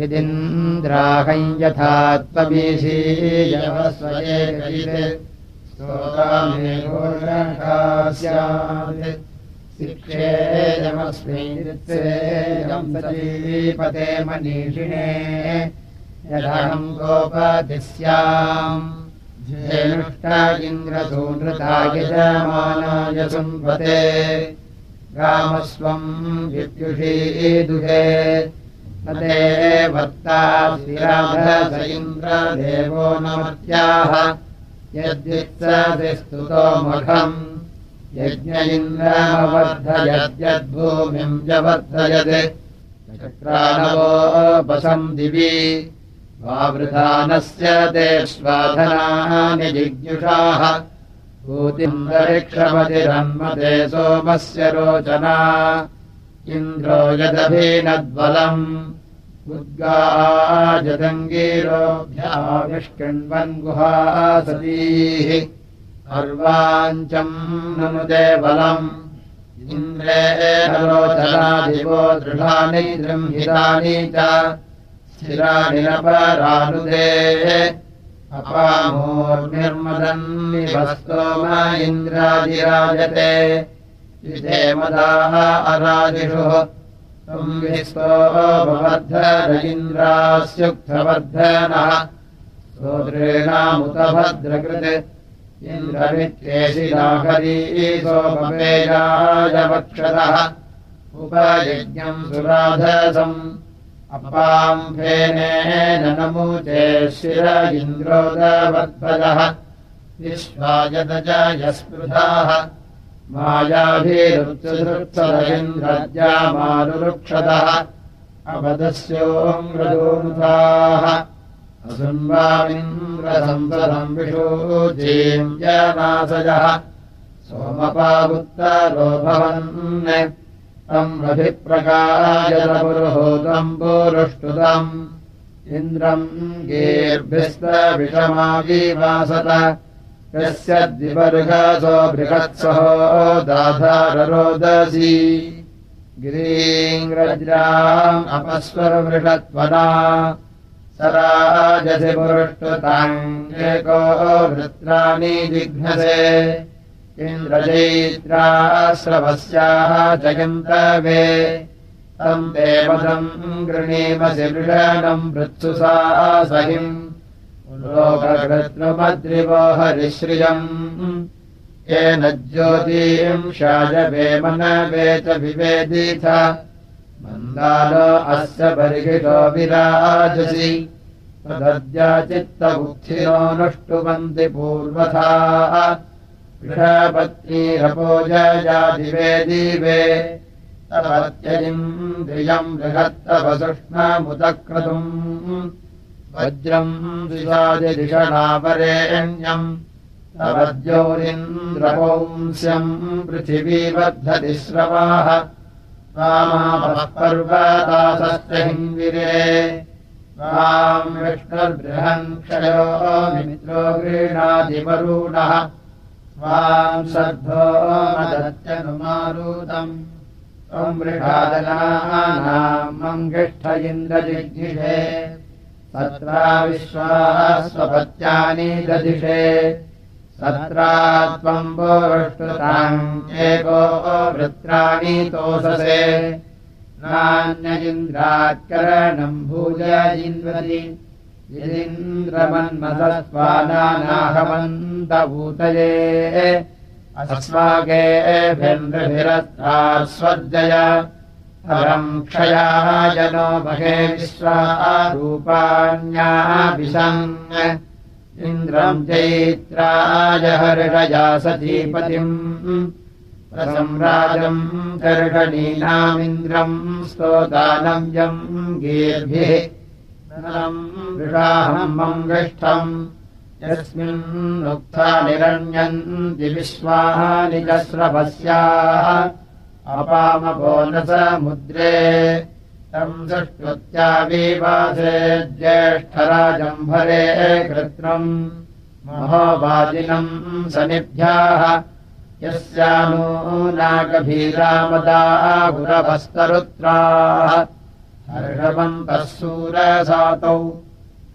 यदिन्द्राहम् यथा त्वमीशीयवस्वये शिक्षेयमस्मिन् सजीपते मनीषिणे। यदहम् गोपतिस्याम् धेनुष्टा इन्द्रसूनृता यजमानाय सुम्पते। रामस्वम् विद्युषीदुहे। तदे इन्द्रदेवो नमत्याः यद्युत्सति स्तुतो मघम्। यज्ञ इन्द्रमवर्धयद्यद्भूमिम् व्यवर्धयत् चक्राणवोपसम् दिवि। वावृधानस्य ते स्वाधनानि जिज्ञुषाः भूतिन्दरिक्षमतिरन्मते सोमस्य रोचना इन्द्रो यदभिनद्बलम् उद्गाजदङ्गीरोऽभ्याविष्कृण्वन् गुहासतीः अर्वाञ्चम् ननुदे बलम्। इन्द्रे दृढानि दृम्हितानि च। स्थिराणि नपरानुदे। अपामोर्निर्मदन्निवस्तोम इन्द्रादिराजते मदाः अरादिषु संविस्तोपवर्धरजिन्द्रास्युक्तवर्धनः सोदृणामुतभद्रकृत् इन्द्रवित्रेशिलाहरीसोपमेयाय वक्षतः उपयज्ञम् सुराधसम्। अपाम्फेनेन नमूचे शिर इन्द्रोदवद्भजः। विश्वायदजयस्पृधाः मायाभिरुच्चसृत्सरविन्द्रज्यामारुरुक्षतः अवदस्योङ्ग्रदोमुखाः असुन्वामिन्द्रसंसदम् विशोचीम् जनासजः सोमपावुत्तरो भवन् तम् रभिप्रकायतपुरुहूतम् पुरुष्टुतम् इन्द्रम् गीर्भिस्तविषमागीवासत यस्य द्विवर्गसो बृहत्सहो दाधाररोदसी। गिरीङ्ग्रज्राम् अपस्वरवृषत्वना स राजसि वृत्राणि जिघ्नसे। इन्द्रजैत्राश्रवस्याः जयन्तवे। तम् देवदम् गृणीमसि वृषणम् वृत्सुसा सहिम् लोककृत्रुमद्रिवो हरिश्रियम्। येन ज्योतीम् शाजवे मनवे च विवेदिथ। मन्दालो अस्य बर्हिषो विराजसि। तदद्याचित्तबुद्धिनो नष्टुवन्ति पूर्वथा। वृषपत्नीरपोजयादिवे दिवे तपत्यजिन्द्रियम् बृहत्तवसुष्णमुदक्रतुम् वज्रम् दिशादिषणापरेण्यम् तवद्योरिन्द्रपौंस्यम् पृथिवीवर्धति श्रवाः रामापः पर्वतासश्च हिन्विरे राम् विष्णुर्बृहन् क्षयो मित्रो गृह्णादिवरुणः स्वाम् श्रद्धो मदत्यनुमारुतम्। त्वम् मृषादनानाम् मङ्गिष्ठ इन्द्रजिज्ञिषे स्वपत्यानि ददिशे तत्रा त्वम् पोष्टुताम् एको वृत्राणि तोषसे। नान्य इन्द्रात्करणम् भूज इन्द्वति यदिन्द्रमन्मसत्त्वानानाहमन्तभूतये अस्माकेभिर्भिरस्तास्वर्जय परम् क्षयाः जनो महे विश्वारूपाण्याभिषम् इन्द्रम् चैत्राय हर्षया सतीपतिम् प्रसम्राजम् कर्षणीनामिन्द्रम् स्तोदानम् यम् गीर्भिः वृषाहम् मङ्गिष्ठम् यस्मिन्नुक्था निरण्यन्ति विश्वानि च स्रवस्याः अपामपो न समुद्रे तम् सुष्टुत्याविवासे ज्येष्ठराजम्भरे कृत्रम् महोवादिनम् सनिभ्याः यस्यानो नागभीरामदा हर्षवन्तः सूरसातौ।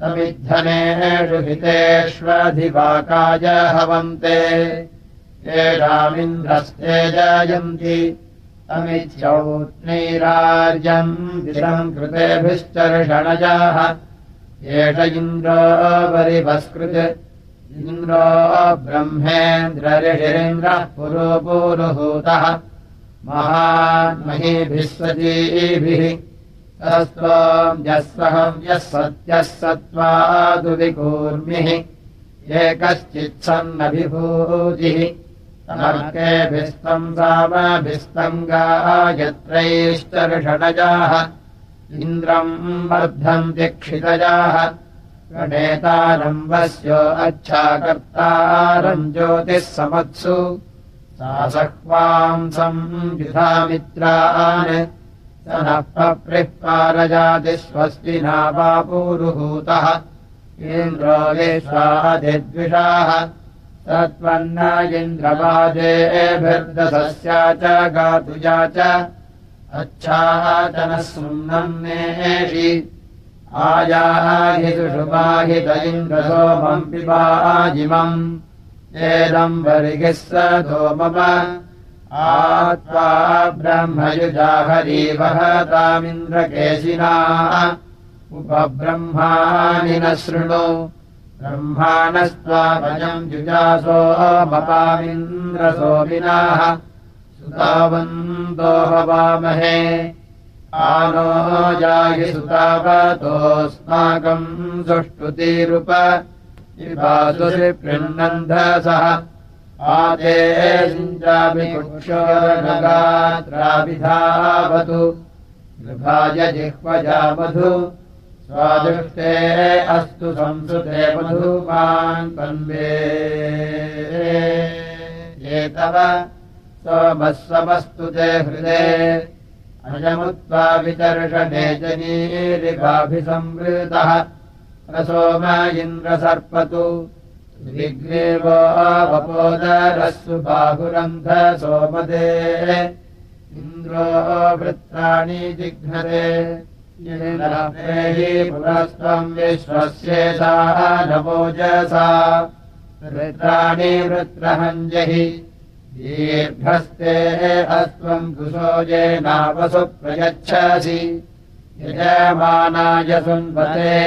तमिद्धनेषु हितेष्वधिवाकाय हवन्ते। येषामिन्द्रस्ते जयन्ति विषम् कृतेभिश्चर्षणजाः। एष इन्द्रो परिभस्कृत्। इन्द्रो ब्रह्मेन्द्रऋषिरेन्द्रः पुरोपुरुहूतः महान्महीभिः सजीभिः। यः सत्यः सत्त्वादुविकूर्मिः एकश्चित्सन्नभिभूतिः तमर्केभिस्तम् सामभिस्तम् गायत्रैश्चर्षणजाः। इन्द्रम् वर्धम् क्षितजाः। गणेतारम्भस्यो अच्छाकर्तारम् ज्योतिः समत्सु। सा सह्वांसम् युधामित्रान् स नः पप्रिः पारजातिस्वस्ति नावापूरुहूतः। इन्द्रो विश्वादिद्विषाः सत्त्वन्न इन्द्रवादेभिर्दसस्या च गातुजा च अच्छाचनः सुम्नन्नेषि आयाहितुषुपाहित इन्द्रसोमम् पिबाजिमम् एदम् वरिगिः स धोमम आत्वा ब्रह्मयुजाहरीवहतामिन्द्रकेशिना उपब्रह्माणि न शृणु ब्रह्माणस्त्वाभजम् युजासो मपामिन्द्रसोमिनाः सुतावन्तो हवामहे आनो जाहि सुतावतोऽस्माकम् सुष्टुतिरुप पृण्णन्धसः आदे सिञ्चाभिक्षोरगात्राभिधावतु विभाय जिह्वजा मधु स्वादृष्टे अस्तु संसृते अयमुत्वा वितर्षणे जनीरिभाभिसंवृतः प्रसोम इन्द्रसर्पतु विग्रेवोपपोदरस्सु बाहुरन्ध सोमदे। इन्द्रो वृत्राणि जिघ्नरे पुरस्त्वम् विश्वस्येषा नवोजसा वृत्राणि वृत्रहञ्जहि दीर्घस्ते अस्त्वम् कुशोजेनावसु प्रयच्छसि यजमानाय सुन्वते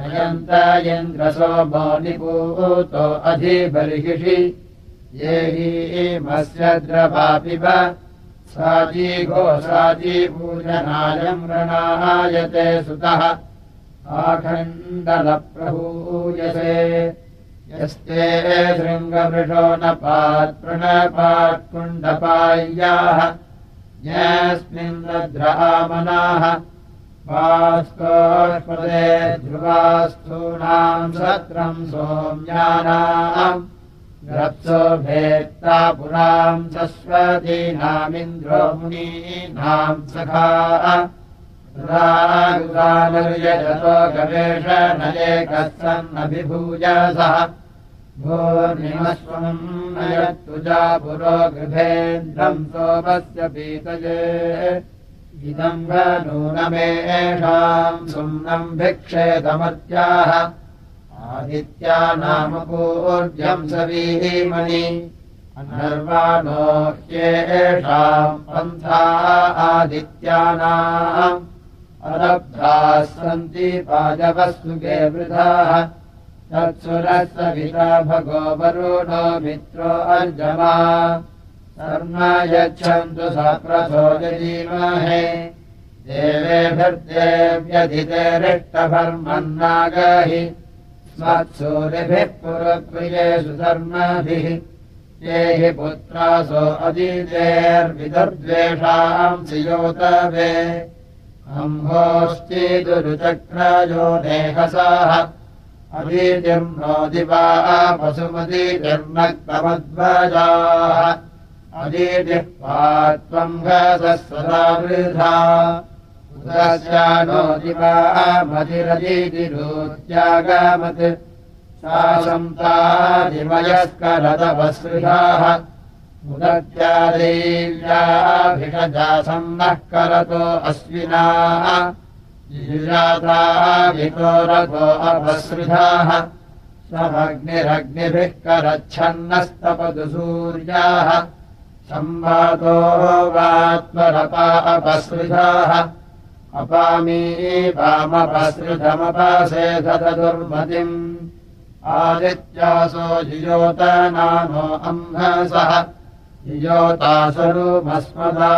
अयन्त इन्द्रसो निपूतो अधिबर्हिषि। ये हीमस्य द्रवापिब साजी गोसाजी पूजनायम् रणायते सुतः आखण्डलप्रभूयसे। यस्ते शृङ्गवृषो न पात्प्रणपात्कुण्डपाय्याः यस्मिन्नद्रहामनाः पास्कोष्पदे ध्रुवास्थूनाम् सत्रम् सोम्यानाम् रप्सो भेत्ता पुराम् सस्वतीनामिन्द्रो मुनीनाम् सखा रागुदानर्यजतो गवेषणयेकः सन्नभिभूयसः भूर्निमस्वम् नयत्तुजा पुरो गृभेन्द्रम् सोमस्य पीतये। इदम् नूनमेषाम् सुम्नम् भिक्षेदमर्त्याः आदित्या नाम पूर्जम् सवीमणि अनर्वाणो ह्येषाम् पन्था आदित्यानाम्। अरब्धाः सन्ति पाजवस्तुके वृथाः तत्सुरः सविता भगो वरुणो मित्रो अर्जमा। यच्छन्तु सप्रसोदीमहे देवेभिर्देव्यधितेरिष्टभर्मन्नागहि स्मत्सूरिभिः पुरप्रियेषु धर्मभिः। ये हि पुत्रासो अदितेर्विदर्द्वेषाम् श्रियोतवे अम्भोश्चेदुरुचक्रयो नेहसाः अदीतिर्नो दिवा वसुमतीतिर्नक्तमध्वजाः अदीतिः पात्वम् घसः सदा वृथा उदस्यानो दिवा मतिरदीतिरोत्यागमत् सा सन्तादिमयस्करदवसृधाः उदत्यादेव्याभिषजासन्नः करतो अश्विना। रथो अपसृधाः। स्वमग्निरग्निभिः करच्छन्नस्तपतु सूर्याः। संवातो वात्मरपा अपसृधाः अपामी वामपसृधमपासे दुर्मतिम् आदित्यासो जियोतासरूमस्मदा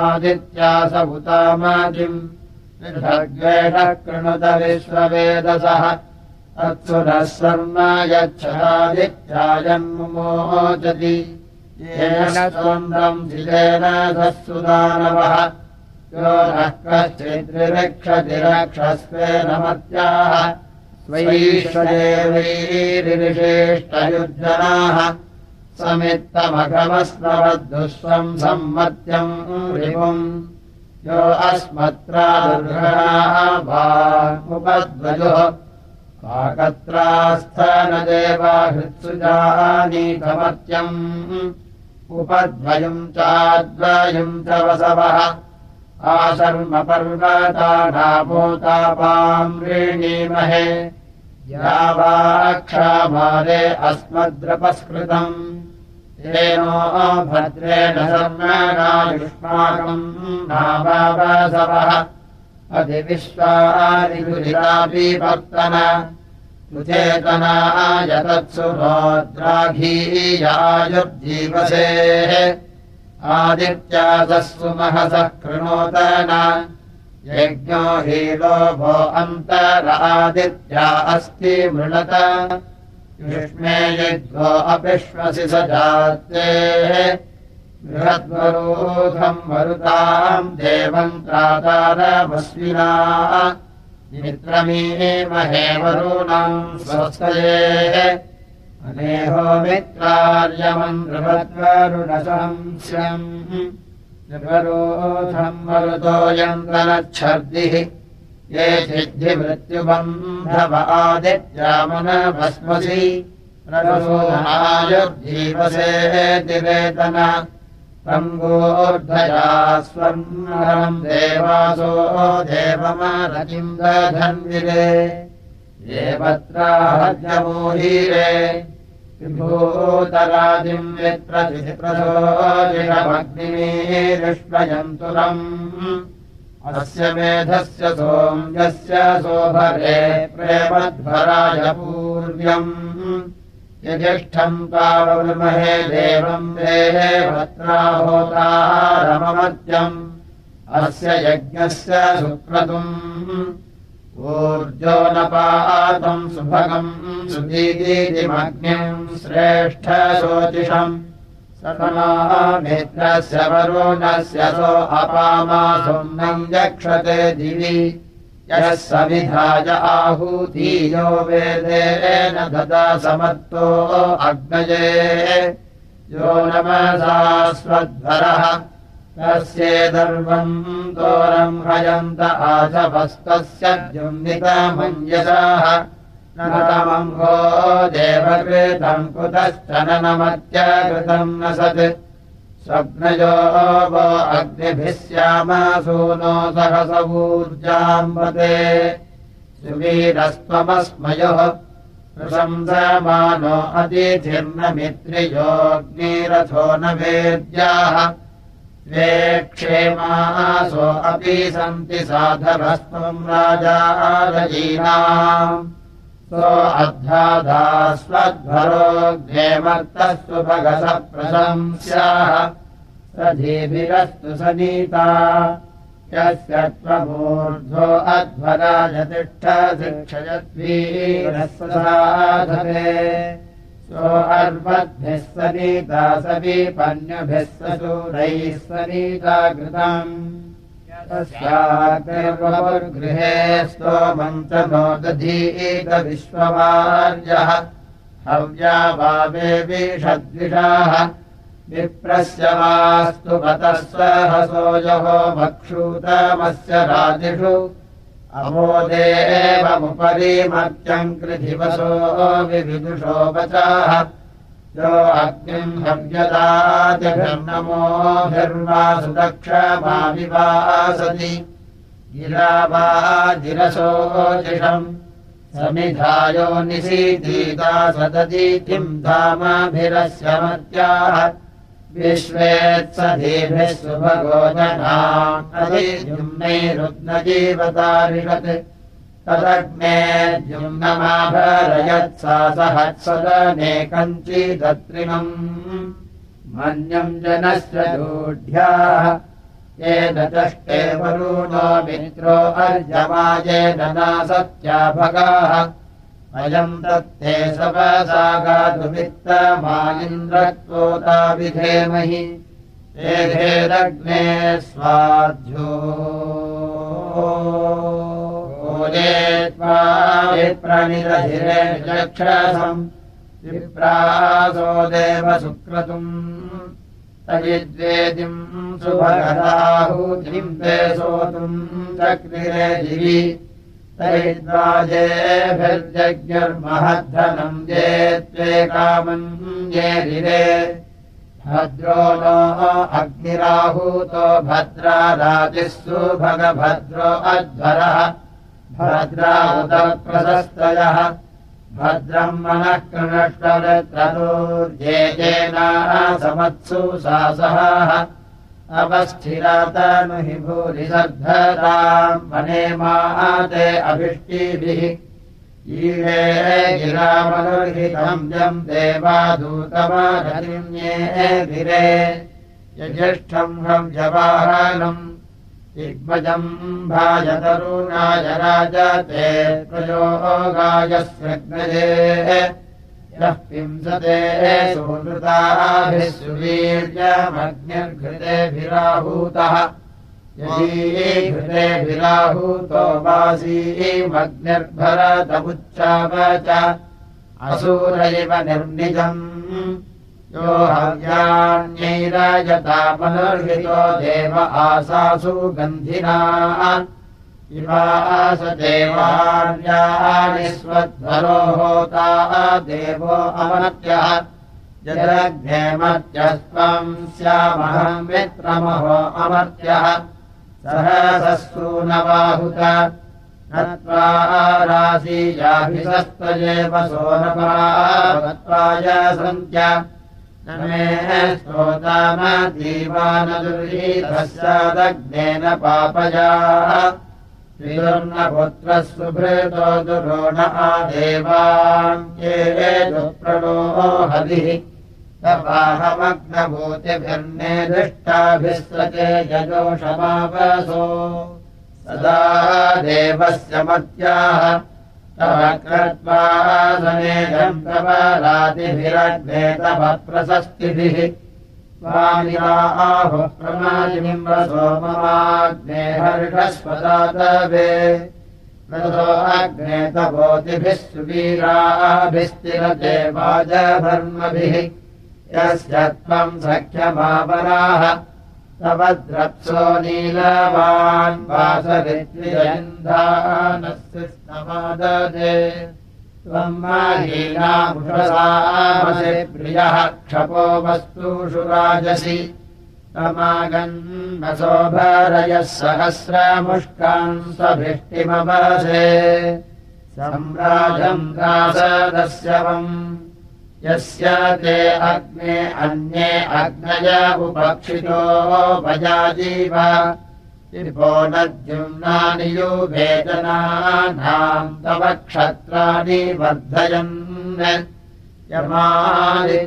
आदित्यास उतामादिम्। ऋषग्वेषः कृणुत विश्ववेदसः तत्सुरः शर्म यच्छादित्यायन्मुमोचति येन स्वन्दम् धिरेण सत्सुदानवः यो नः रक्षस्वेन मत्याः स्वैश्वदेवैरिविशेष्टयुज्जनाः समित्तमघमस्मवद्दुष्वम् सम्मत्यम् यो अस्मत्रादुर्घणाः भामुपद्वयोः काकत्रास्थानदेवाहृत्सुजानीकमत्यम् उपद्वयम् चाद्वयम् च वसवः ऋणीमहे या वा क्षामारे अस्मद्रपस्कृतम्। येनो भद्रेण शर्मणायुष्माकम् नावासवः अधिविश्वादिगुरितापीवर्तन सुचेतनाय तत्सुभोद्राघीयायुर्जीवसेः आदित्यासः सुमहसः कृणोतन यज्ञो हीलोभो अन्तरादित्या अस्ति मृणत। युष्मे यज्ञो अपिश्वसि स जातेः। बृहद्वरोधम् मरुताम् देवम् त्रातारमस्विना मित्रमीमहे वरुणम् स्वस्तयेः अनेहो मित्रार्यमम् नृभद्वरुणसंस्यम् नृपरोधम् मरुतोऽयन्तनच्छर्दिः ये सिद्धिमृत्युबन्धव आदित्यामनभस्मसि रसोनायुर्जीवसे दिवेतन रङ्गोर्धया स्वर्णम् देवासो देवमरतिम् दधन्विरे देवत्राहजमोहीरे विभूतराजिम् विप्रसोजिषमग्निमीरिष्मयन्तुरम् अस्य मेधस्य सोम्यस्य सोभरे प्रेमध्वराय पूर्व्यम् यजिष्ठम् तावमहे देवम् देहे भत्राहोतारममत्यम् अस्य यज्ञस्य सुक्रतुम् ऊर्जोनपातम् सुभगम् सुदीतिमग्निम् श्रेष्ठशोचिषम् मित्रस्य वरुणस्य सो अपामासुम्नम् यक्षते दिवि। यः समिधाय आहूतीयो वेदेन ददा समत्तो अग्नये। यो नमसा स्वध्वरः तस्येदर्वम् दोरम् हयन्त आशभस्तस्य जुम्बितमञ्जसाः नतमम् भो देवकृतम् कुतश्च नमत्यकृतम् न सत्। स्वप्नयो वो अग्निभिः श्यामासूनो सहसवूर्जाम्बते। सुवीरस्त्वमस्मयोः प्रशंसमानो अतिथिर्नमित्रियोऽग्निरथो न वेद्याः सन्ति साधवस्त्वम् राजारयीनाम् सो अध्यादास्वध्वरोऽग्नेमर्तः सुभगसः प्रशंस्याः स धीभिरस्तु सनीता। यस्य त्वमूर्ध्वो अध्वराजतिष्ठशिक्षयद्वीरस्वसाधते सो अर्वद्भिः सनीता सवीपन्यभिः ससूरैः सनीता कृतम् तस्यागृहे स्तोमन्तनो दधीतविश्ववार्यः हव्या वावे विषद्विषाः। विप्रस्य वास्तु गतः सहसोजहो भक्षूतमस्य राजिषु अमोदेवमुपरि मर्त्यम् कृधिवसो विविदुषो वचाः यो अग्निम् हव्यदातिभिर्नमोभिर्वा सुदक्षमाविवासति गिरा वा जिरसोजिषम् समिधायो निशीतीता सदतीतिम् धामाभिरस्य मत्याः सुभगोजनाैरुग्नजीवतारिषत् तदग्ने द्युम्नमाभरयत्सा सहत्सदने कञ्चिदत्रिणम् मन्यम् जनस्य दूढ्याः। येन चष्टे वरुणो मित्रो अर्जमायेन नासत्या भगाः अयम् दत्ते सपसागातुमित्तमालिन्द्रत्वोता विधेमहि एधेदग्ने स्वाध्यो। विप्रनिरधिरे चक्षसम् विप्रासो देव सुक्रतुम्। तयिद्वेदिम् सुभगदाहूतिम् ते सोतुम् चक्रिरे दिवि तैद्वाजेभिर्जज्ञर्महद्धनम् जे त्वे कामम् जेरिरे भद्रो नो अग्निराहूतो भद्राराजिः सुभगभद्रो अध्वरः। भद्रा उदप्रशस्तयः भद्रम् मनः कृणष्टवृत्रतोर्जेजेना समत्सु सासहाः अवस्थिरातनु हि भूरि सर्धताम् मने माते अभिष्टिभिः। ईळे गिरामनुर्हितम् जम् यज्येष्ठम् हम् जवाहनम् दिग्मजम् भाजतरुणाय राजते प्रयोगायस्वग्नजे यः पिंसते सुहृताभिः सुवीर्यमग्निर्घृतेभिराहूतः यदीघृतेभिराहूतो वासीमग्निर्भरतमुच्चाव च असूरैव निर्निजम्। यो हव्यान्यैराजतामनुर्हितो देव आसासु गन्धिना स्वध्वरो होता देवो अमर्त्यः जलग्नेमर्त्यस्त्वम् स्यामहम् मित्रमहो अमर्त्यः सहससूनबाहुत नत्वा राशीयाभिसस्तजेव सोनपात्वाय सन्त्य मे स्तोतामदीवानदुर्हीतस्यादग्नेन पापया श्रीर्णपुत्रः सुभृतो दुरोण आदेवान्ये हरिः तपाहमग्नभूतिभिर्ने दृष्टाभिस्रते यजोषमापसो सदा देवस्य मत्याः तव कृत्वासनेदम् तव रातिभिरग्ने तव प्रशस्तिभिः स्वामिराहुः प्रमादिम्बसो ममाग्ने हर्षस्वदातवे रसो अग्ने तपोतिभिः सुवीराभिस्तिरते वाजधर्मभिः यस्य त्वम् सख्यमापराः तव द्रप्सो नीलवान् वासरित्रियन्धानस्य स्तमाददे त्वम् माहीनामुषसामसि प्रियः क्षपो वस्तुषु राजसि। तमागन्मसोभरयः सहस्रमुष्कान् स्वभिष्टिमवसे सम्राजम् दासदस्यवम् यस्य ते अग्ने अन्ये अग्नय उपक्षितो भजाजीव नद्युम्नानि युवेदनानाम् तव क्षत्राणि वर्धयन् यमादित्यासोऽद्रुहः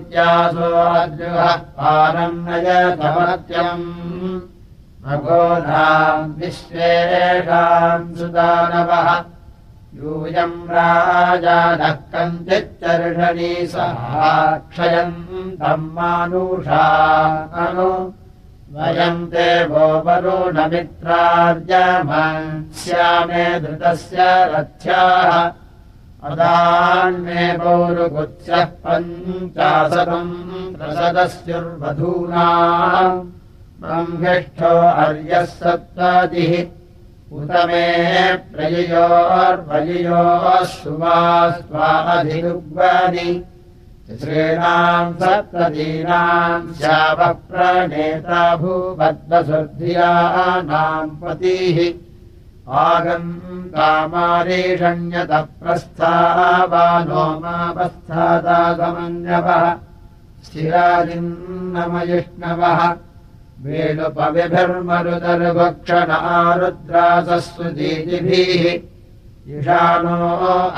पारम् नयतमत्यम् भगोधाम् विश्वेषाम् सुदानवः। यूयम् राजानः कञ्चिच्चर्षणी सहाक्षयम् तम् मानुषा अनु वयम् देवो वरुणमित्रार्यमस्यामे धृतस्य रथ्याः। अदान्मे पौरुगुत्स्यः पञ्चाशतम् प्रसदस्युर्वधूना। ब्रह्मिष्ठो अर्यः सत्त्वादिः। उत मे प्रययोर्वययोः सुवा स्वाधिरुग्नि श्रीणाम् सप्तदीनाम् श्यावप्रणेता भूपद्मसुर्धियानाम् पतिः आगम् कामारीषण्यतः प्रस्थावानो मापस्थादागमन्यवः स्थिरादिन्नमयिष्णवः वेणुपविभिर्मरुदर्भक्षणारुद्रासस्वतीतिभिः ईशानो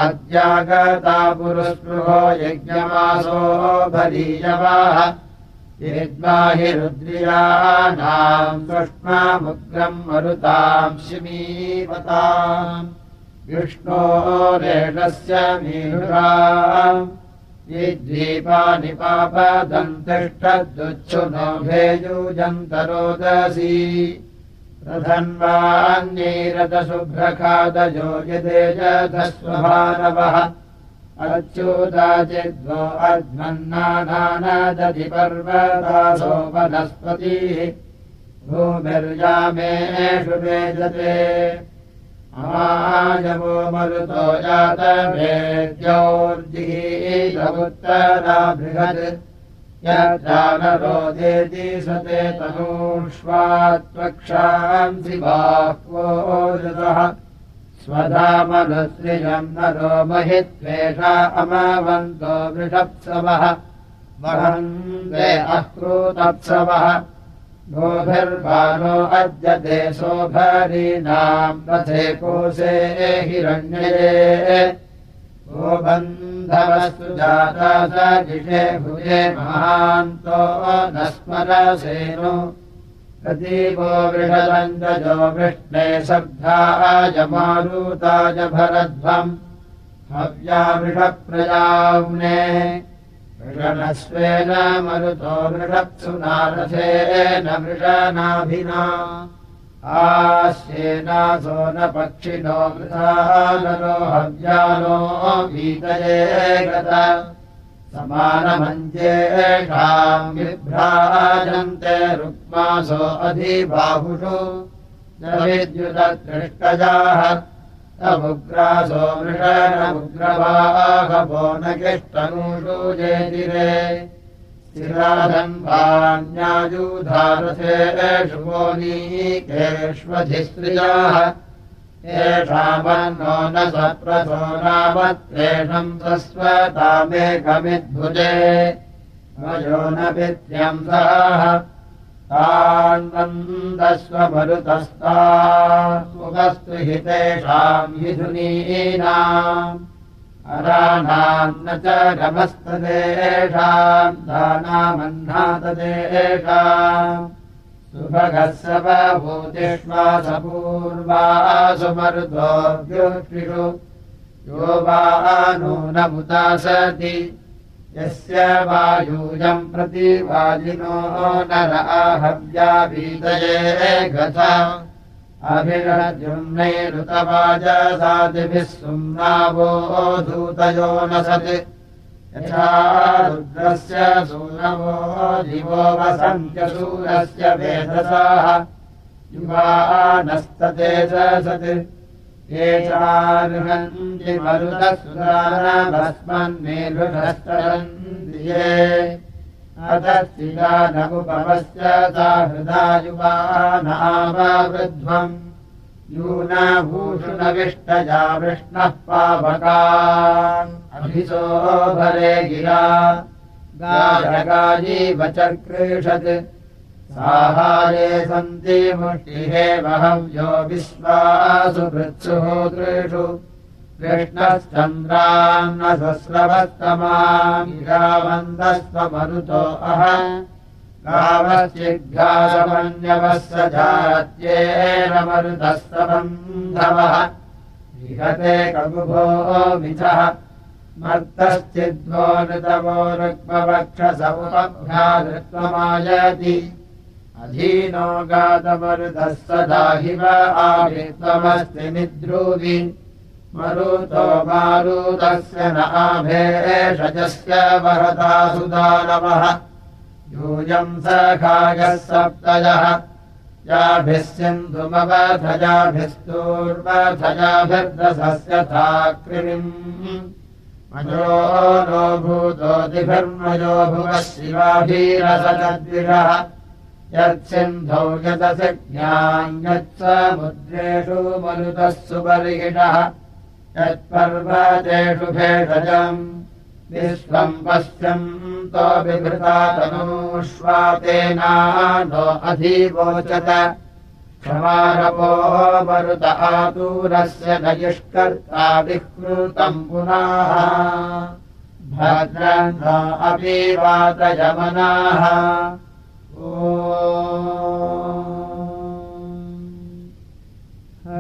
अद्यागता पुरुस्पृहो यज्ञमासो भरीयवाः यद्माहि रुद्रियाणाम् कृष्णामुग्रम् मरुताम् शिमीवताम्। विष्णोरेणस्य मीरा ये द्वीपानि पापदन्तिष्ठद्दुच्छुनो भेयुजन्तरोदसी रथन्वान्यैरथशुभ्रखादयो यदेजधस्वभानवः। अच्युताचिद्वो अध्मन्नानादधि पर्वदासो वनस्पतिः भूमिर्यामेषु वेदते। आयवो मरुतो जातवेद्योर्जिहीतमुत्तरा बृहत् यजानरोदेति सते तनूष्वात्वक्षांसि बाह्वो ऋतः स्वधामनुसृजम् नरो महित्वेषा अमवन्तो वृषप्सवः। वहन्ते अक्रूतप्सवः। गोभिर्बालो अद्य देशोभरीणाम् रथे कोशे हिरण्ये गोबन्धवस्तु जाता स जिषे भुजे महान्तो न स्मरसेनो प्रतीपो वृषदञ्जो वृष्णे शब्दाय मारुताय भरध्वम् हव्या वृषप्रजाम्ने। वृषणस्वेन मरुतो वृषप्सु नारथेन वृषणाभिना आस्येनासो न पक्षिणो वृथानरो हव्यानो वीतये गत। समानमञ्जेषाम् विभ्राजन्ते रुक्मासो अधिबाहुषु। न विद्युतदृष्टजाः मुग्रासो वृषणमुग्रवाहवो न किष्टनुषु जेतिरे स्थिराधन्वान्यायुधारथेषु मोनीकेष्वधिस्त्रियाः येषामन्नो न सप्रथो नामत्रेषम् स्वस्वतामेकमिद्भुजे वयो न पित्यंसाः तान्वन्दस्वमरुतस्तास्तु हि तेषाम् अराणाम् न च गमस्तदेषाम् दानामह्नातदेषाम् सुभगः स बभूतिष्मासपूर्वासु मरुतोऽभ्युक्षिषु यो वा नूनमुता सति यस्य वायूयम् प्रति वाजिनो नर आहव्याभीतये गता अभिरजुम्नैरुतवाजसादिभिः सुम्नावो धूतयो न सत्। यथा रुद्रस्य सूनवो दिवो वसन्त्यसूरस्य वेदसाः युवा नस्तते च सत्। येषार्हन्ति मरुतसुरानभस्मन्मेरुषस्तरन्ति अतस्तिदानमुपमस्य सा हृदा युवानामवृध्वम् यूनाभूषुणविष्टजा वृष्णः पावकान्। अभिसोभरे गिरा। गायगायीव चक्रीषत् साहारे सन्ति मुष्टिहे वहव्यो विश्वासु वृत्सुहोतृषु कृष्णश्चन्द्रान्न स्वस्रवस्तमान्दावन्दस्वमरुतो अह। गावश्चिद्घासमन्यवः स विहते कगुभो मिथः मर्तश्चिद्वो नृतमो रुक्मवक्षसमुपभ्यादृत्वमायति अधीनो हि वा आवित्वमस्ति निद्रूवि मरुतो मारुतस्य न आभेषजस्य वहता सुदानवः। यूयम् सखायः सप्तयः। याभिः सिन्धुमवधजाभिस्तूर्वधजाभिर्दसस्य था कृमिम् मजो नो भूतोऽधिभिर्मयो भुवः शिवाभिरसद्विषः यत्सिन्धौ यत्समुद्रेषु मरुतः सुपरिहिणः यत्पर्वतेषु भेषजम् विश्वम् पश्यन्तो विभृता तनूष्वातेना नो अधीवोचत। क्षमारपो मरुत आतूरस्य न युष्कर्ता विकृतम् पुनाः। न अपि वातयमनाः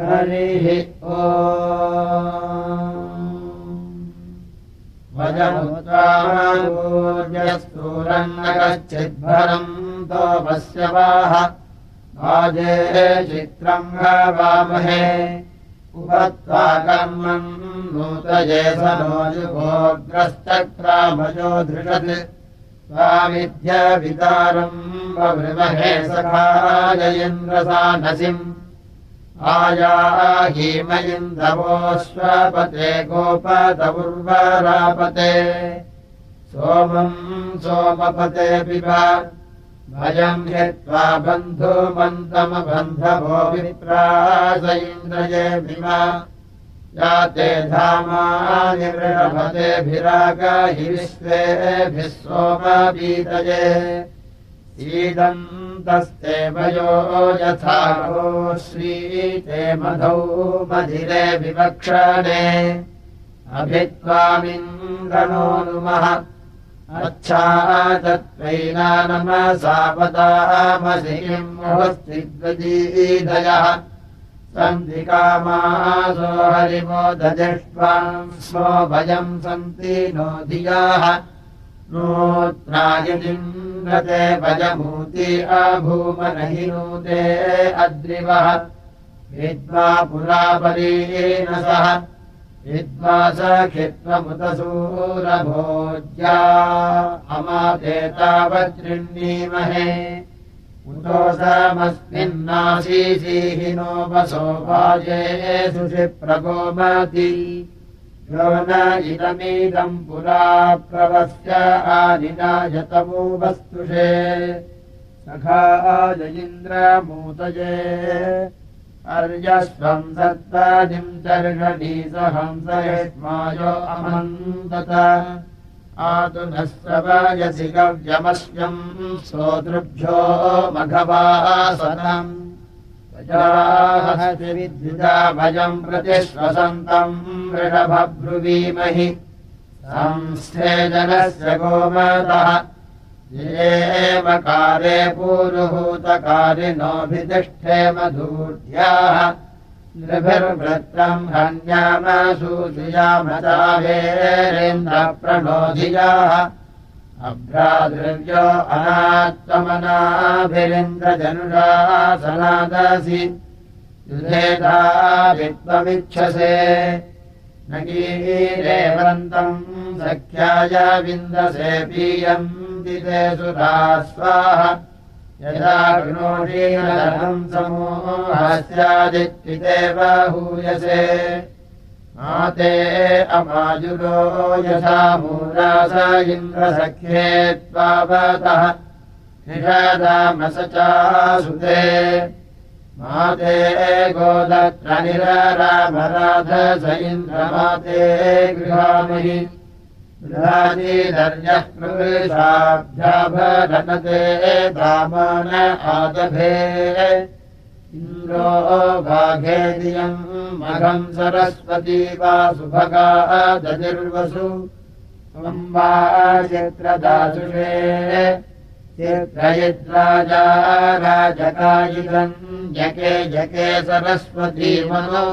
हरिः ओ वयमुताूर्यस्तूरन्नकश्चिद्भरम् तोमस्य वाह वाजे चित्रम् वामहे उपत्वा कर्मम् नूतये स नोजुगोग्रश्चक्रामजो धृषत् स्वामिध्यवितारम् बवृमहे सखायन्द्रसा नसिम् आयाहीमयिन्दवोऽश्वपते गोपदौर्वरापते सोमम् सोमपते पिब। भयम् हित्वा बन्धुमन्तमबन्धवो विप्रास इन्द्रये विमा याते धामानि वृषभतेभिरागहि विश्वेभिः सोमबीतये ईदन्तस्ते वयो यथा श्रीते मधौ मधिरे विवक्षणे। अभित्वामिन्द्रनो नुमः अच्छादत्वैनानमसापदामसिंहस्तिगजीदयः सन्धिकामासो हरिमोदजिष्वाम् स्मो भयम् सन्ति नो धियाः। नोत्रायदिन्द्रते भजमूति अभूमनहि नूते अद्रिवः। विद्वा पुरापरीन सह। विद्वा सखित्वमुतसूरभोज्या अमादेतावृण्णीमहे उतोसमस्मिन्नाशीसीहिनोपसो वाजे सुषिप्रगोमति न इदमीदम् पुरा प्रवस्य आदिनायतमो वस्तुषे। सखाजयिन्द्रमूतये अर्यस्वम् सत्तादिम् दर्शनीसहंसयस्मायो अमन्तत। आतुनः सवयसि गव्यमस्यम् सोदृभ्यो मघवासनम् विद्युदाभजम् प्रति श्वसन्तम् वृषभब्रुवीमहि। संस्थेजनस्य गोमतः। येमकारे पूरुहूतकारिणोऽभितिष्ठे मधूर्याः। नृभिर्वृत्तम् हन्यामसूचयामतावेरेन्द्रप्रणोधियाः अभ्रादृव्यो अनात्ममनाभिरिन्द्रजनुषासनादसि युधेता वित्त्वमिच्छसे न गीरेवन्तम् सख्याय विन्दसे पीयम् दिते सुधा स्वाह। यदा कृणोषीनम् समूहस्यादित्विदेव हूयसे माते अमायुरो यथा मूरास इन्द्रसख्ये त्वावतः निषदामसचासुते। माते गोदत्र निररामराध स इन्द्रमाते गृहामहि। गृहादिदर्यः प्रवेशाभ्याभरनते दामान आदभे इन्द्रो वाघेदियम् मघम् सरस्वती वा सुभगा दजिर्वसु त्वम् वा चित्रदासुषे चित्रयिद्राजा राजकायिदम् जके जके सरस्वती मनो।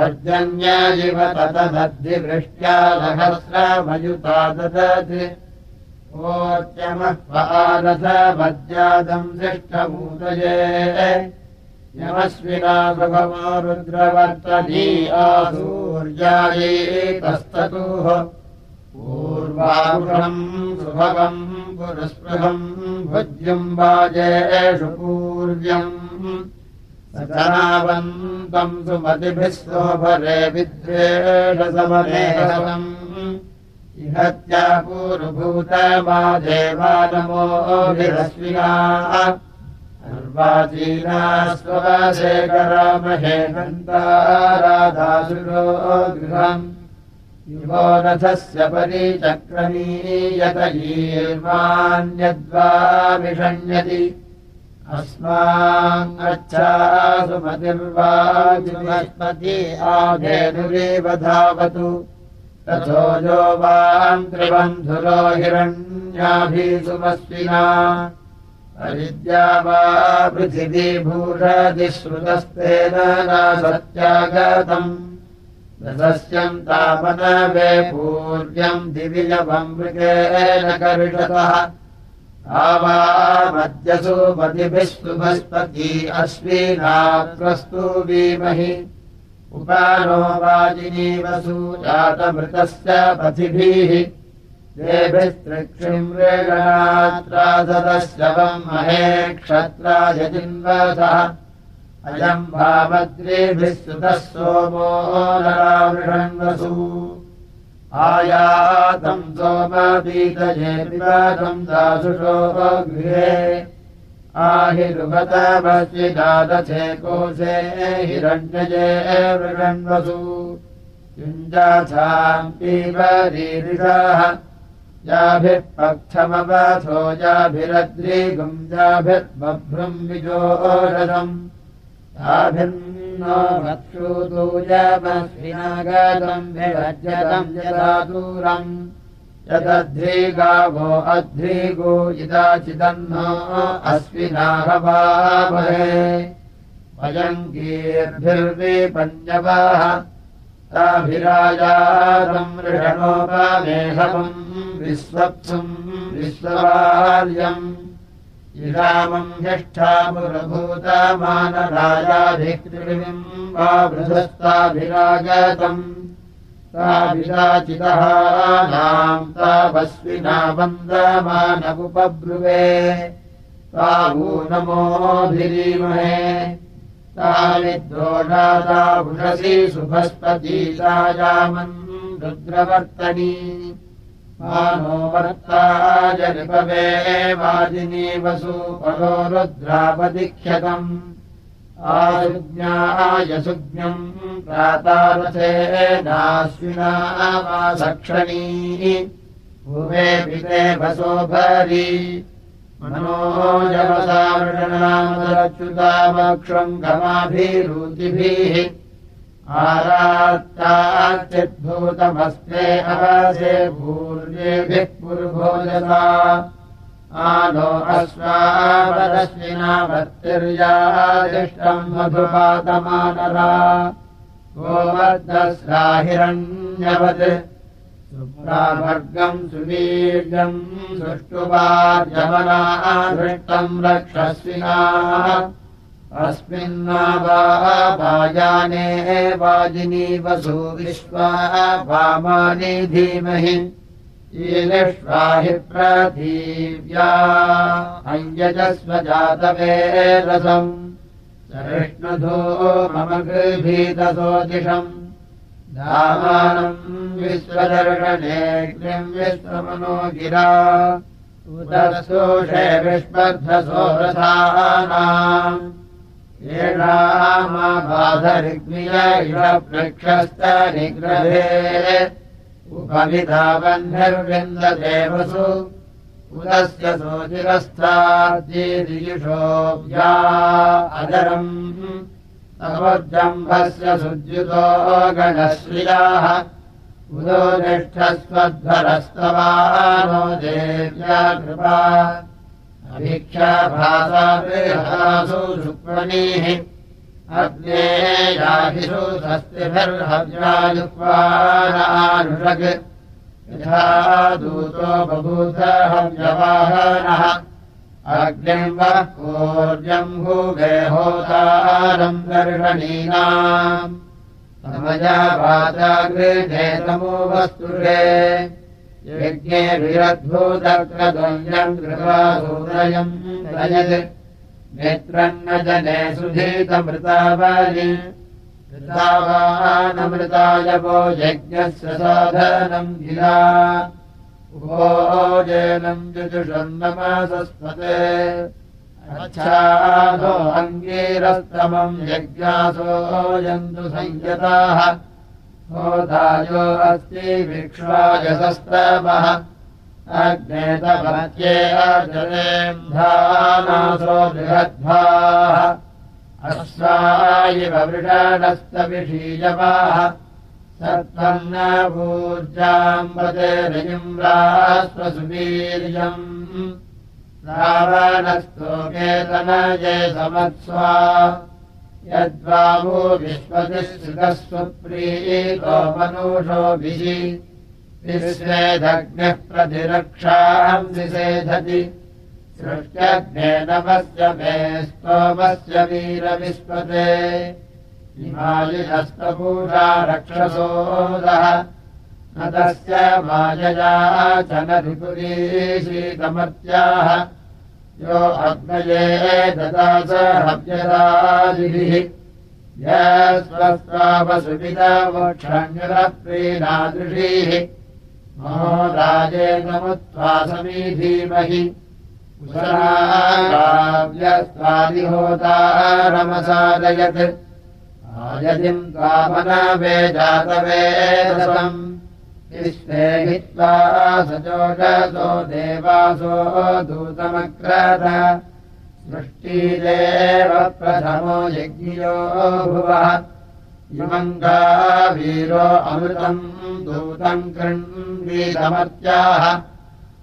अर्जन्याजिव ततमद्धिवृष्ट्या सहस्रमयुता ददत्। ओत्यमः पारथमज्जातम् दृष्टभूतये यमस्विना सुभवो रुद्रवर्तनी आसूर्यायेतस्ततुः पूर्वापुषम् सुभवम् पुरस्पृहम् भुज्यम् वाजेषु पूर्व्यम्। सनावन्तम् सुमतिभिः सोभरे विद्वेषसमनेहसम् इहत्या पूर्वभूतमा देवानमोभिरश्विना अर्वाचीना स्वशेखरामहे गन्ताराधासुरो गृहम् युवो रथस्य परिचक्रमीयत ईर्वान्यद्वा विषण्यति अस्माङ्गच्छासुमतिर्वाजुमस्मति आधेनुरेव धावतु। तथो यो वाम् त्रिबन्धुरो हिरण्याभिसुमस्विना अविद्या वा पृथिवीभूषदिश्रुतस्तेन न सत्यागतम् रसस्यम् तापनवे पूर्व्यम् दिविजवम् मृगेन कर्षतः। आवामद्यसु पतिभिः सुभस्पती अश्विनात्रस्तु वीमहि उपानो वाजिनीवसु जातमृतस्य पथिभिः देभिस्त्रिक्षिम् रेगणात्रासदश्रवम् महे क्षत्रायजिन्वसः अयम् भावद्रेभिः सुतः सोमो नरावृषण्वसु आयातम् सोमपीतये गृहे। आहिरुपतमस्विदादथे कोशे हिरण्यजे वृषण्वसु युञ्जाथाम् पीवरीरिषाः याभिः पक्षमवथो याभिरद्रिगुञ्जाभिर्बभ्रुम् विजोरथम्। ताभिन्नो वक्षुदूजमश्विनागतम् विभज्यतम् यदा दूरम्। यदध्रीगावो अध्रीगो यदाचिदन्नो अश्विनाहवामहे वयङ्गीर्भिर्विपञ्जवाः ताभिराजातम् ऋषणोपमेहवम् विश्वप्सुम् विश्ववार्यम् इरामम् ह्यष्ठापुरभूतमानराजाभिक्तिम् वा बृहस्ताभिरागतम् ताभिराचितः नाम् तापस्विना वन्दमानमुपब्रुवे तावूनमोऽभिरीमहे ताविद्रोषादाभुषसि सुभस्पतीशायामन् रुद्रवर्तनी मानो वर्ताजनिपवे वाजिनी वसु परो रुद्रापदिख्यतम् आयुज्ञाय सुज्ञम् प्रातारथेनाश्विना सक्षणी भुवे पिते वसोभरी मनोजवसामृणामच्युतामक्षम् गमाभिरुचिभिः आरात्ताच्चिद्भूतमस्ते अवसे पूर्वेभिः पुर्भोजसा। आनो अश्वापदश्विना भक्तिर्यादिष्टम् मधुपातमानरा गोवर्धस्राहिरण्यवत् सुप्रावर्गम् सुवीर्यम् सुष्टुवार्यमनादृष्टम् रक्षस्विना अस्मिन्नावायाने वाजिनी वसु विश्वा वामानि धीमहि ईलिष्वा हि प्रदीव्या अञ्जस्व जातवेरसम् सरिष्णुधो मम गृभीतसोदिशम् दामानम् विश्वदर्शनेग्निम् विश्वमनो गिरा। उदसोषे विष्पर्धसो येषामाबाधरिग्निय इव उपविधाबन्धिर्विन्ददेवसु उदस्य सोचिरस्थाद्येदियुषोऽव्या अजरम्। अवजम्भस्य सुद्युतो गणश्रियाः। उदो निष्ठस्वध्वरस्तवानो देव्या कृपा अभीक्षाभासासु शुक्वणीः अग्ने याभिषु स्वस्तिभिर्हव्यायुक्वानानुषग् यथा दूतो बभूत हव्यवाहनः अग्निम् वः पूर्यम् भूगेहोतारम् दर्शनीनाम् समया वाचागृहे तमो वस्तुषे यज्ञे विरद्भूतक्रद्वन्द्यम् कृपासूदयम् रजत् नेत्रम् न जने सुधीतमृतावलि ृतावानमृतायवो यज्ञस्य साधनम् गिरा। भोजेनम् जुजुषन्नमसस्पते अच्छादो अङ्गीरस्तमम् यज्ञासो यन्तु संयताः होदायो अस्ति विक्ष्वायसस्तमः अग्नेतमत्ये अजलेन्धानासो बृहद्भाः। अश्वायिव वृषणस्तविषीयवाः सत्त्वन्नूर्जाम्बते रजिम्रास्वसुवीर्यम् रावणस्तोकेतनये समत्स्वा यद्वावो विश्वतिः सुप्रीतो मनुषोभिः विश्वेदग्निः प्रतिरक्षाम् विसेधति सृष्ट्यग्नेनवस्य मे स्तोमस्य वीरविस्पते हिमालिहस्तपूषा रक्षसोदः न तस्य मायया च न शीतमर्त्याः यो अग्नये ददा स हव्यदादिभिः यस्वस्वावसुविदमोक्षङ्गप्रीणादृशीः महो राजेन्द्रमुत्वा समीधीमहि व्यस्त्वादिहोतारमसादयत् आयतिम् त्वामनवे जातवेदसम् विश्वे हित्वा सचोषसो देवासो दूतमक्रत। सृष्टिदेव प्रथमो यज्ञियो भुवः। इमङ्गा वीरो अमृतम् दूतम् कृण्वीतमर्त्याः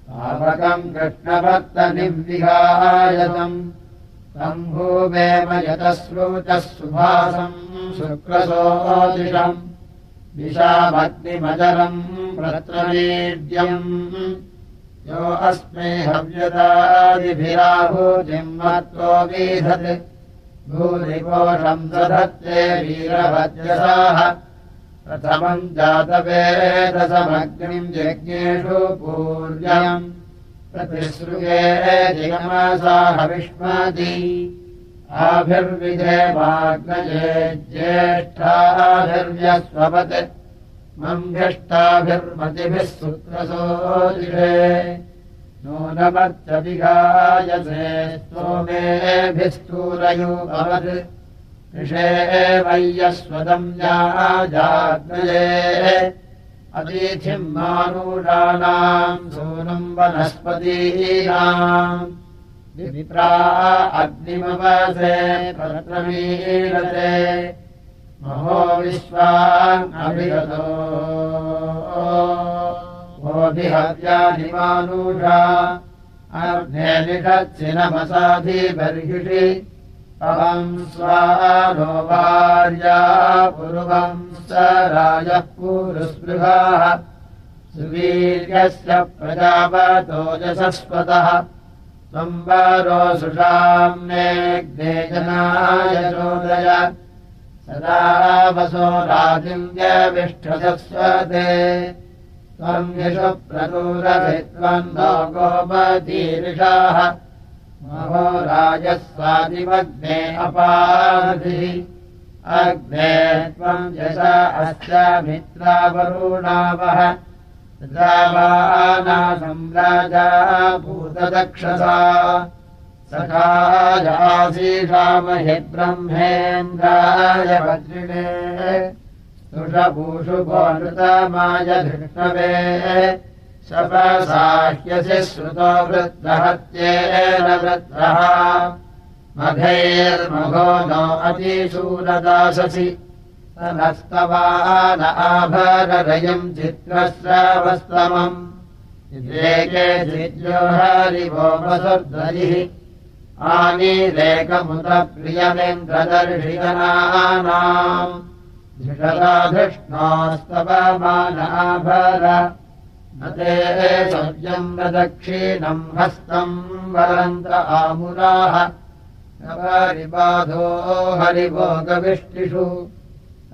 पावकम् कृष्णभक्तनिर्विहायतम् तम्भूमेम यतश्रुतः सुभासम् शुक्रसोदिशम् विशाभक्तिमजरम् प्रत्रवीड्यम् यो अस्मै हव्यतादिभिराभूतिम् मत्तो वीधत्। भूरिपोषम् दधत्ते वीरभद्यसाः। प्रथमम् जातवेदसमग्निम् यज्ञेषु पूर्यम् प्रतिसृगे हविष्मति आभिर्विजयमाग्नये ज्येष्ठाभिर्व्यस्वपत् मम्भ्यष्टाभिर्मतिभिः सुत्रसोदिषे नूनमर्चविगायसे स्तोमेभिस्तूरयोगवत् ऋषे वय्यस्वदम्या जाग्नये अतिथिम् मानूषाणाम् सूनम् विप्रा अग्निमवसे प्रत्रमीरते महो निषत्सिनमसाधिबर्हिषि अहम् स्वानो वार्या पूर्वम् स राजः पूरुस्पृहाः। सुवीर्यस्य प्रजापतोजसस्वतः त्वम्बरो सुषाम्नेग्ने जनाय चोदय। सदा वसो राजिन्द्यविष्ठसस्वते त्वम् यशु प्रतूरभित्वम् नो गोपतीर्षाः महो राजस्वादिमग्ने अपाधिः अग्ने त्वम् यश अस्य मित्रावरुणावः सम्राजा भूतदक्षसा। सखायासीषामहि ब्रह्मेन्द्राय वज्रिणे। स्तुषभूषु गोनृतमाय धृष्णवे शपसाह्यसि श्रुतो वृद्धहत्येन वृद्धः। मघैर्मघो नो अतिशूरदाससि नस्तवान आभरयम् चित्रश्रावस्तमम्। एके चिद्यो हरिवोमसुर्धरिः आनीरेकमुतप्रियमेन्द्रदर्शिगणानाम् धृषदाधृष्णोस्तवमानाभर न ते सौर्यम् न दक्षिणम् हस्तम् वरन्त आमुराः हरिभोगविष्टिषु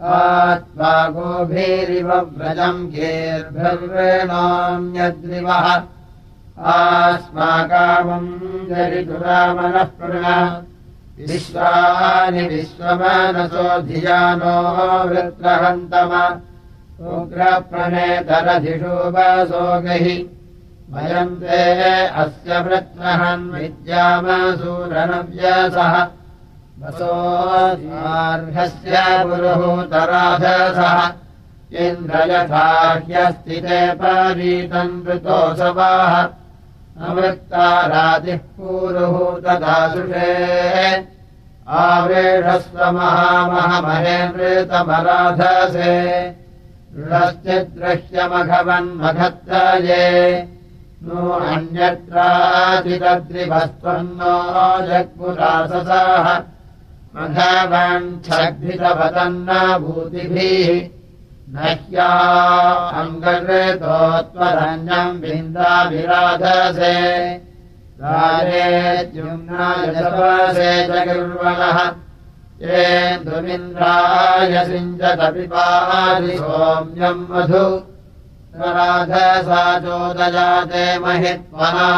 आत्मा गोभीरिव व्रजम् गेर्भिर्वेणान्यद्रिवः आस्माकामम् जरितुरामनः पुनः विश्वानि विश्वमानसो धियानो वृत्रहन्तम उग्रप्रणेतरधिषु वासोगहि वयम् ते अस्य वृत्रहन् विद्यामसूरनव्यसः वसोर्हस्य पुरुहूतराधसः इन्द्रयथाह्यस्थिते परीतम् ऋतोऽसवाः अमृत्तारादिः पूरुहूतदासुषे। आवेढस्व महामहमहेन्द्रितमराधसे दृढश्चिद्रह्यमघवन्मघत्तये नो अन्यत्राचिदद्रिभस्त्वन्नो जग्मुदाससाः मघवन्क्षग्भितपतन्न भूतिभिः न ह्या अङ्गकृतो त्वरन्यम् बिन्दाभिराधसे राजेद्युम्नायसपसे जगुर्वणः येन्दुमिन्द्राय सिञ्चतपिपादि सोम्यम् मधु। राधसा चोदजाते महित्वना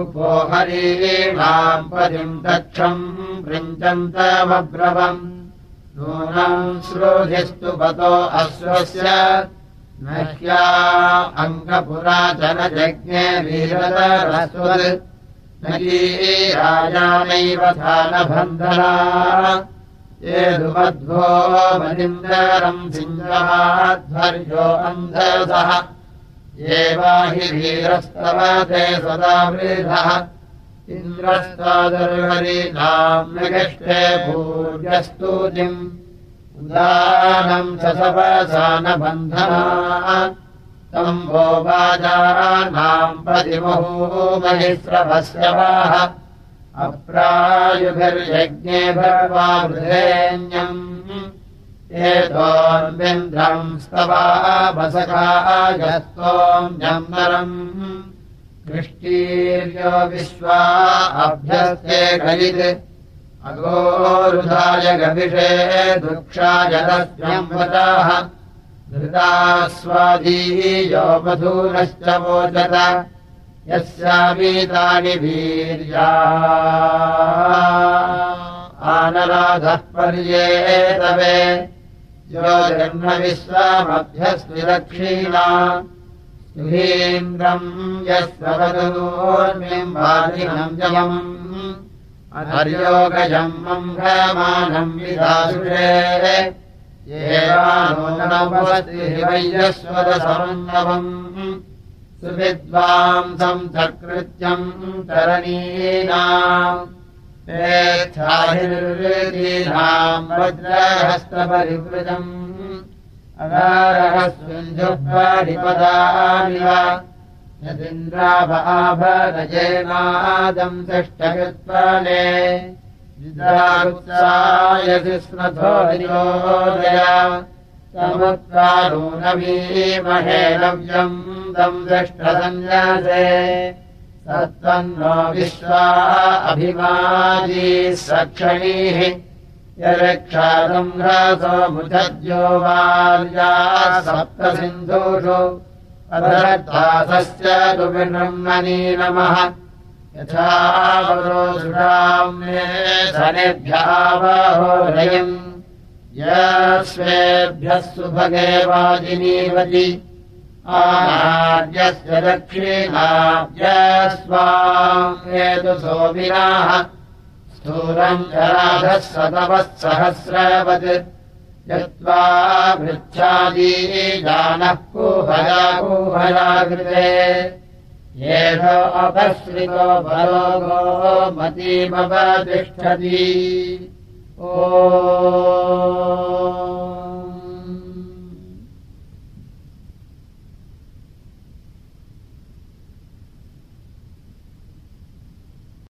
उपोहरीणाम् पतिम् दक्षम् पृञ्चन्तमब्रवम् नूनम् श्रोधिस्तु पतो अश्वस्य। नह्या अङ्गपुरातनजज्ञे वीरतरस्वत् नैव धानबन्धना ये दुमध्वो मनिन्दरम् सिञ्जमाध्वर्यो अन्धसः हि वीरस्तव ते सदा वृधः इन्द्रस्तादर्हरीनाम् निकृष्टे पूर्यस्तूतिम् उदानम् ससवसानबन्धना तम् वो वाजानाम् प्रतिमहोमहिस्रभस्यवाः अप्रायुभिर्यज्ञे भगवावृधेन्यम् एतोन्विन्द्रम् स्तवाभसकायस्तोऽन्यम् नरम् कृष्टीर्यो विश्वा अभ्यस्ते खलित् अगोरुधाय गविषे दुक्षाय दस्यम्वताः धृतास्वादीयो मधूरश्च वोचत यस्यामीतानि वीर्या। आनराधः पर्येतवे यो जन्मविश्वामभ्यस्विदक्षीणा सुहीन्द्रम् विदासुषे। एवानोनवस्तिवैयस्वदसमन्नवम् सुविद्वांसम् सकृत्यम् तरणीनाम् एच्छाहिर्वीदीनाम् वज्रहस्तपरिवृतम् अगारहस्विन्धुपरिपदानिव यदिन्द्राभाभरजेनादम् तिष्ठकृत्वाने विदारुत्सायसि स्मथोदय समुत्कारूनवीमहे नव्यम् तम् दृष्टसन्न्यासे सत्त्वन्नो विश्वा अभिमाजी सक्षणीः। यक्षादम् ह्रासो मुचद्यो वार्या सप्तसिन्धुषु। अधरदासस्य तु विनृम्मनी नमः यथा वरोषुराम्ये धनेभ्यावहोदयम्। यस्वेभ्यः सुभगे वाजिनीवति आर्यस्य दक्षिणाभ्यस्वाङ्गेतु सोमिनाः स्थूलम् जराधः सतवः सहस्रवत्। यत्त्वा भृच्छादी कुहया कुहया कृते येष अपश्रितो भरोगो मतीमपतिष्ठति ओ